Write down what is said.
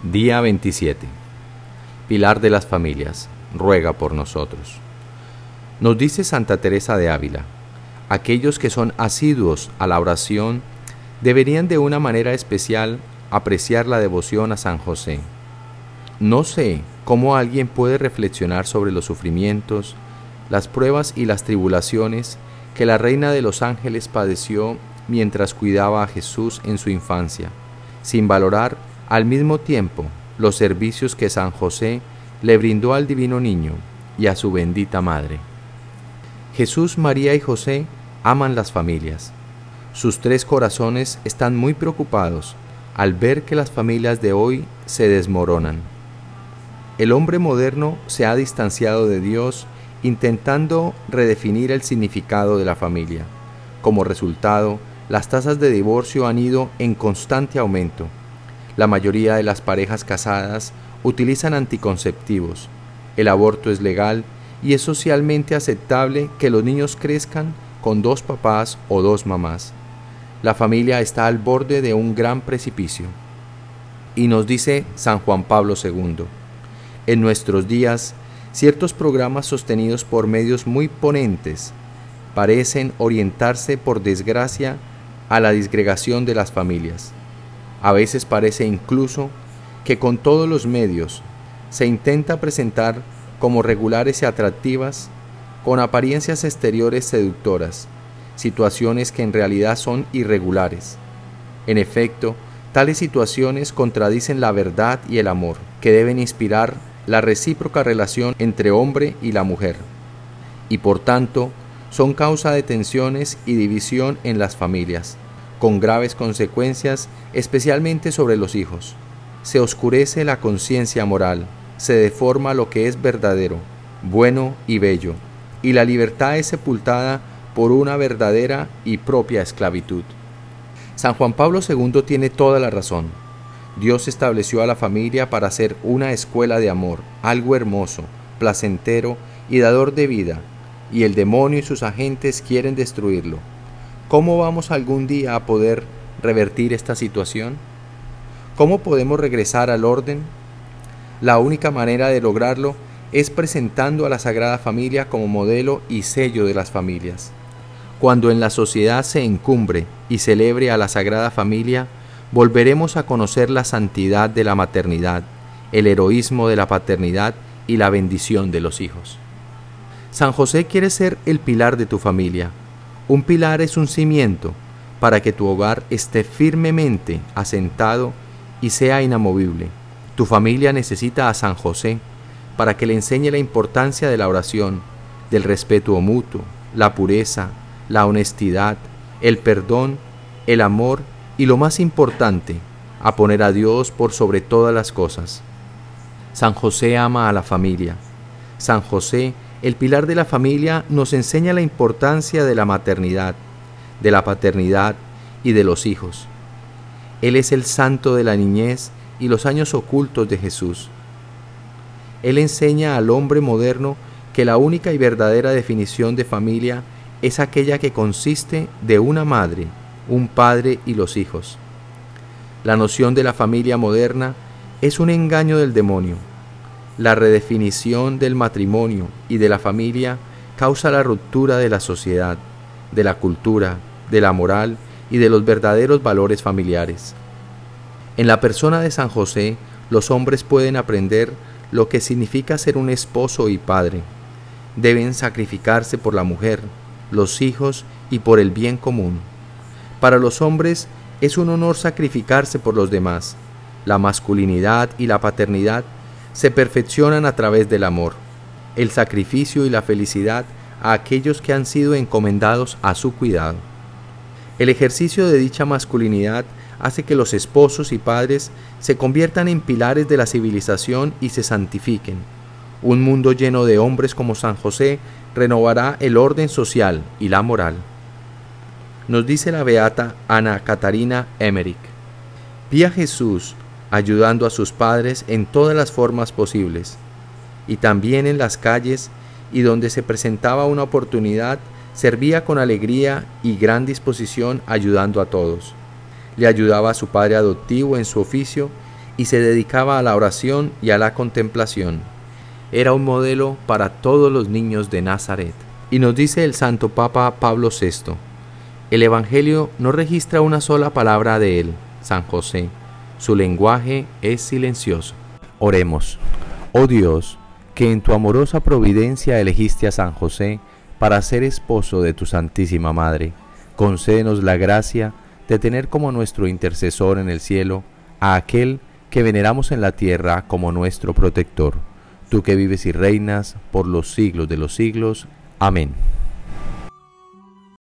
Día 27. Pilar de las familias, ruega por nosotros. Nos dice Santa Teresa de Ávila, aquellos que son asiduos a la oración deberían de una manera especial apreciar la devoción a San José. No sé cómo alguien puede reflexionar sobre los sufrimientos, las pruebas y las tribulaciones que la Reina de los Ángeles padeció mientras cuidaba a Jesús en su infancia, sin valorar al mismo tiempo los servicios que San José le brindó al divino niño y a su bendita madre. Jesús, María y José aman las familias. Sus tres corazones están muy preocupados al ver que las familias de hoy se desmoronan. El hombre moderno se ha distanciado de Dios intentando redefinir el significado de la familia. Como resultado, las tasas de divorcio han ido en constante aumento la mayoría de las parejas casadas utilizan anticonceptivos. El aborto es legal y es socialmente aceptable que los niños crezcan con dos papás o dos mamás. La familia está al borde de un gran precipicio. Y nos dice San Juan Pablo II, en nuestros días, ciertos programas sostenidos por medios muy ponentes parecen orientarse por desgracia a la disgregación de las familias. A veces parece incluso que con todos los medios se intenta presentar como regulares y atractivas, con apariencias exteriores seductoras, situaciones que en realidad son irregulares. En efecto, tales situaciones contradicen la verdad y el amor, que deben inspirar la recíproca relación entre hombre y la mujer, y por tanto son causa de tensiones y división en las familias con graves consecuencias, especialmente sobre los hijos. Se oscurece la conciencia moral, se deforma lo que es verdadero, bueno y bello, y la libertad es sepultada por una verdadera y propia esclavitud. San Juan Pablo II tiene toda la razón. Dios estableció a la familia para ser una escuela de amor, algo hermoso, placentero y dador de vida, y el demonio y sus agentes quieren destruirlo. ¿Cómo vamos algún día a poder revertir esta situación? ¿Cómo podemos regresar al orden? La única manera de lograrlo es presentando a la Sagrada Familia como modelo y sello de las familias. Cuando en la sociedad se encumbre y celebre a la Sagrada Familia, volveremos a conocer la santidad de la maternidad, el heroísmo de la paternidad y la bendición de los hijos. San José quiere ser el pilar de tu familia, un pilar es un cimiento para que tu hogar esté firmemente asentado y sea inamovible. Tu familia necesita a San José para que le enseñe la importancia de la oración, del respeto mutuo, la pureza, la honestidad, el perdón, el amor y lo más importante, a poner a Dios por sobre todas las cosas. San José ama a la familia. San José el pilar de la familia nos enseña la importancia de la maternidad, de la paternidad y de los hijos. Él es el santo de la niñez y los años ocultos de Jesús. Él enseña al hombre moderno que la única y verdadera definición de familia es aquella que consiste de una madre, un padre y los hijos. La noción de la familia moderna es un engaño del demonio la redefinición del matrimonio y de la familia causa la ruptura de la sociedad, de la cultura, de la moral y de los verdaderos valores familiares. En la persona de San José, los hombres pueden aprender lo que significa ser un esposo y padre. Deben sacrificarse por la mujer, los hijos y por el bien común. Para los hombres es un honor sacrificarse por los demás. La masculinidad y la paternidad se perfeccionan a través del amor, el sacrificio y la felicidad a aquellos que han sido encomendados a su cuidado. El ejercicio de dicha masculinidad hace que los esposos y padres se conviertan en pilares de la civilización y se santifiquen. Un mundo lleno de hombres como San José renovará el orden social y la moral. Nos dice la beata Ana Catarina Emmerich. Vi a Jesús ayudando a sus padres en todas las formas posibles, y también en las calles y donde se presentaba una oportunidad, servía con alegría y gran disposición ayudando a todos. Le ayudaba a su padre adoptivo en su oficio y se dedicaba a la oración y a la contemplación. Era un modelo para todos los niños de Nazaret. Y nos dice el Santo Papa Pablo VI, el Evangelio no registra una sola palabra de él, San José. Su lenguaje es silencioso. Oremos. Oh Dios, que en tu amorosa providencia elegiste a San José para ser esposo de tu Santísima Madre, concédenos la gracia de tener como nuestro intercesor en el cielo a aquel que veneramos en la tierra como nuestro protector, tú que vives y reinas por los siglos de los siglos. Amén.